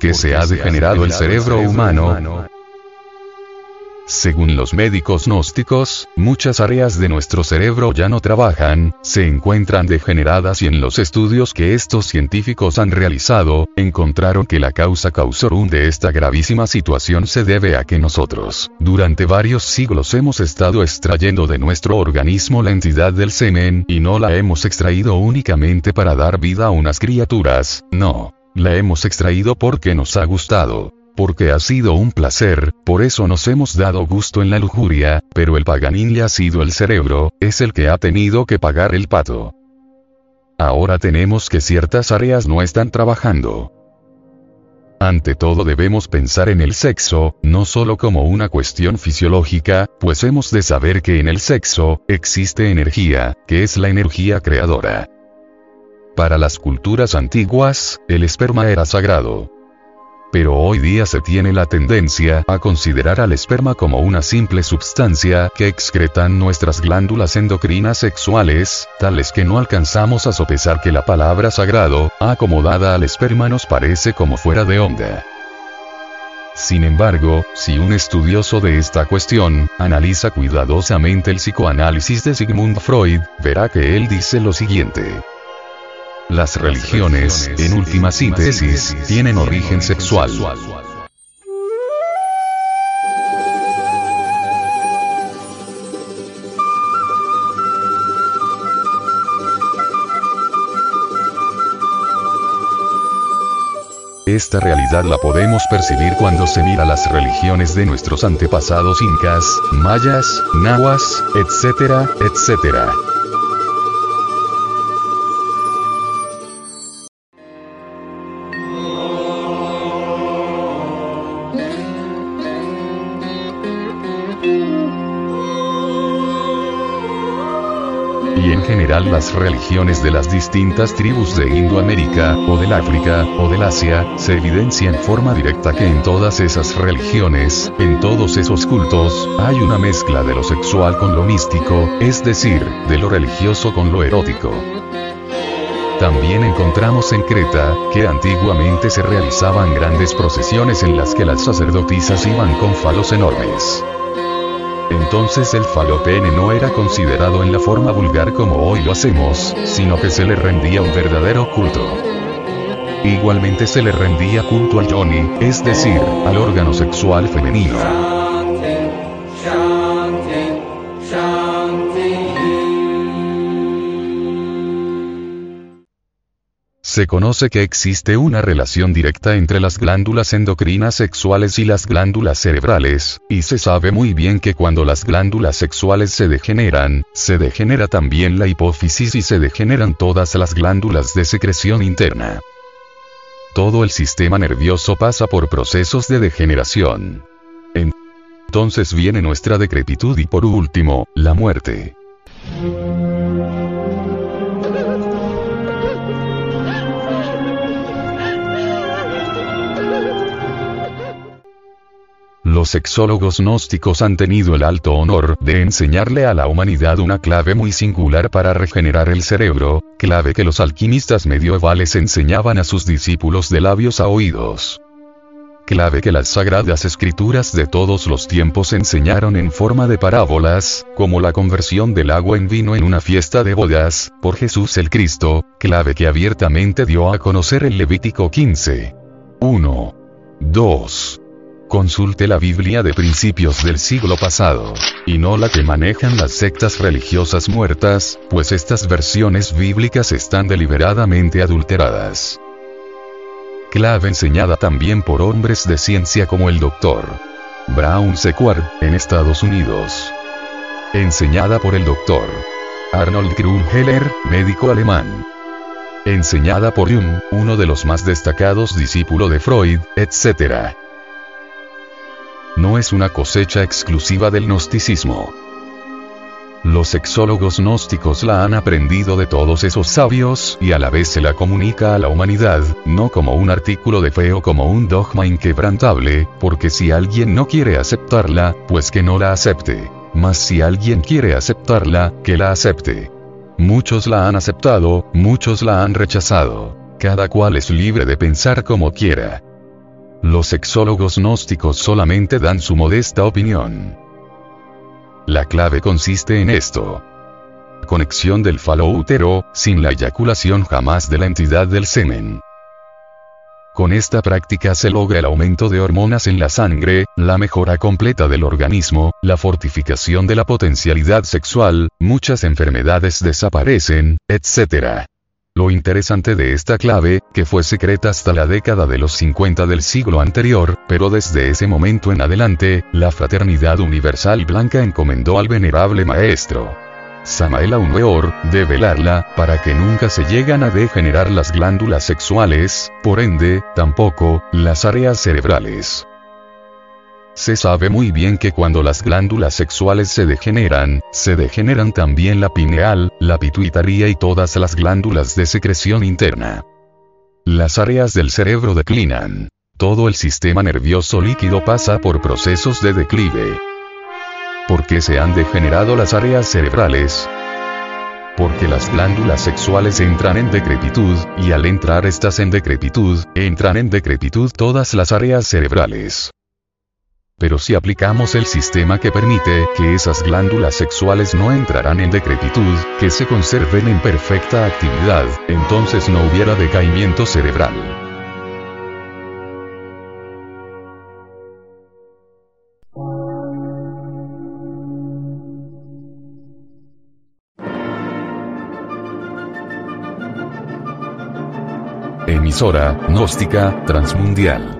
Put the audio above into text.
qué se ha degenerado el cerebro humano? Según los médicos gnósticos, muchas áreas de nuestro cerebro ya no trabajan, se encuentran degeneradas y en los estudios que estos científicos han realizado, encontraron que la causa causorum de esta gravísima situación se debe a que nosotros, durante varios siglos hemos estado extrayendo de nuestro organismo la entidad del semen y no la hemos extraído únicamente para dar vida a unas criaturas, no. La hemos extraído porque nos ha gustado, porque ha sido un placer, por eso nos hemos dado gusto en la lujuria, pero el paganín ya ha sido el cerebro, es el que ha tenido que pagar el pato. Ahora tenemos que ciertas áreas no están trabajando. Ante todo debemos pensar en el sexo, no solo como una cuestión fisiológica, pues hemos de saber que en el sexo, existe energía, que es la energía creadora. Para las culturas antiguas, el esperma era sagrado pero hoy día se tiene la tendencia a considerar al esperma como una simple sustancia que excretan nuestras glándulas endocrinas sexuales, tales que no alcanzamos a sopesar que la palabra sagrado, acomodada al esperma nos parece como fuera de onda. Sin embargo, si un estudioso de esta cuestión, analiza cuidadosamente el psicoanálisis de Sigmund Freud, verá que él dice lo siguiente. Las religiones, en última síntesis, tienen origen sexual. Esta realidad la podemos percibir cuando se mira las religiones de nuestros antepasados incas, mayas, nahuas, etcétera, etcétera. General las religiones de las distintas tribus de Indoamérica, o del África, o del Asia, se evidencia en forma directa que en todas esas religiones, en todos esos cultos, hay una mezcla de lo sexual con lo místico, es decir, de lo religioso con lo erótico. También encontramos en Creta, que antiguamente se realizaban grandes procesiones en las que las sacerdotisas iban con falos enormes. Entonces el falopene no era considerado en la forma vulgar como hoy lo hacemos, sino que se le rendía un verdadero culto. Igualmente se le rendía culto al yoni, es decir, al órgano sexual femenino. Se conoce que existe una relación directa entre las glándulas endocrinas sexuales y las glándulas cerebrales, y se sabe muy bien que cuando las glándulas sexuales se degeneran, se degenera también la hipófisis y se degeneran todas las glándulas de secreción interna. Todo el sistema nervioso pasa por procesos de degeneración. Entonces viene nuestra decrepitud y por último, la muerte. Los sexólogos gnósticos han tenido el alto honor de enseñarle a la humanidad una clave muy singular para regenerar el cerebro, clave que los alquimistas medievales enseñaban a sus discípulos de labios a oídos. Clave que las sagradas escrituras de todos los tiempos enseñaron en forma de parábolas, como la conversión del agua en vino en una fiesta de bodas, por Jesús el Cristo, clave que abiertamente dio a conocer el Levítico 15. 1. 2. Consulte la Biblia de principios del siglo pasado, y no la que manejan las sectas religiosas muertas, pues estas versiones bíblicas están deliberadamente adulteradas. Clave enseñada también por hombres de ciencia como el Dr. Brown Sequard, en Estados Unidos. Enseñada por el Dr. Arnold Krumheller, médico alemán. Enseñada por Jung, uno de los más destacados discípulos de Freud, etc no es una cosecha exclusiva del gnosticismo. Los sexólogos gnósticos la han aprendido de todos esos sabios y a la vez se la comunica a la humanidad, no como un artículo de fe o como un dogma inquebrantable, porque si alguien no quiere aceptarla, pues que no la acepte. Mas si alguien quiere aceptarla, que la acepte. Muchos la han aceptado, muchos la han rechazado. Cada cual es libre de pensar como quiera. Los sexólogos gnósticos solamente dan su modesta opinión. La clave consiste en esto. Conexión del falo útero, sin la eyaculación jamás de la entidad del semen. Con esta práctica se logra el aumento de hormonas en la sangre, la mejora completa del organismo, la fortificación de la potencialidad sexual, muchas enfermedades desaparecen, etc. Lo interesante de esta clave, que fue secreta hasta la década de los 50 del siglo anterior, pero desde ese momento en adelante, la Fraternidad Universal Blanca encomendó al venerable maestro Samael Weor, de velarla, para que nunca se llegan a degenerar las glándulas sexuales, por ende, tampoco, las áreas cerebrales. Se sabe muy bien que cuando las glándulas sexuales se degeneran, se degeneran también la pineal, la pituitaria y todas las glándulas de secreción interna. Las áreas del cerebro declinan. Todo el sistema nervioso líquido pasa por procesos de declive. ¿Por qué se han degenerado las áreas cerebrales? Porque las glándulas sexuales entran en decrepitud, y al entrar estas en decrepitud, entran en decrepitud todas las áreas cerebrales. Pero si aplicamos el sistema que permite que esas glándulas sexuales no entrarán en decrepitud, que se conserven en perfecta actividad, entonces no hubiera decaimiento cerebral. Emisora, gnóstica, transmundial.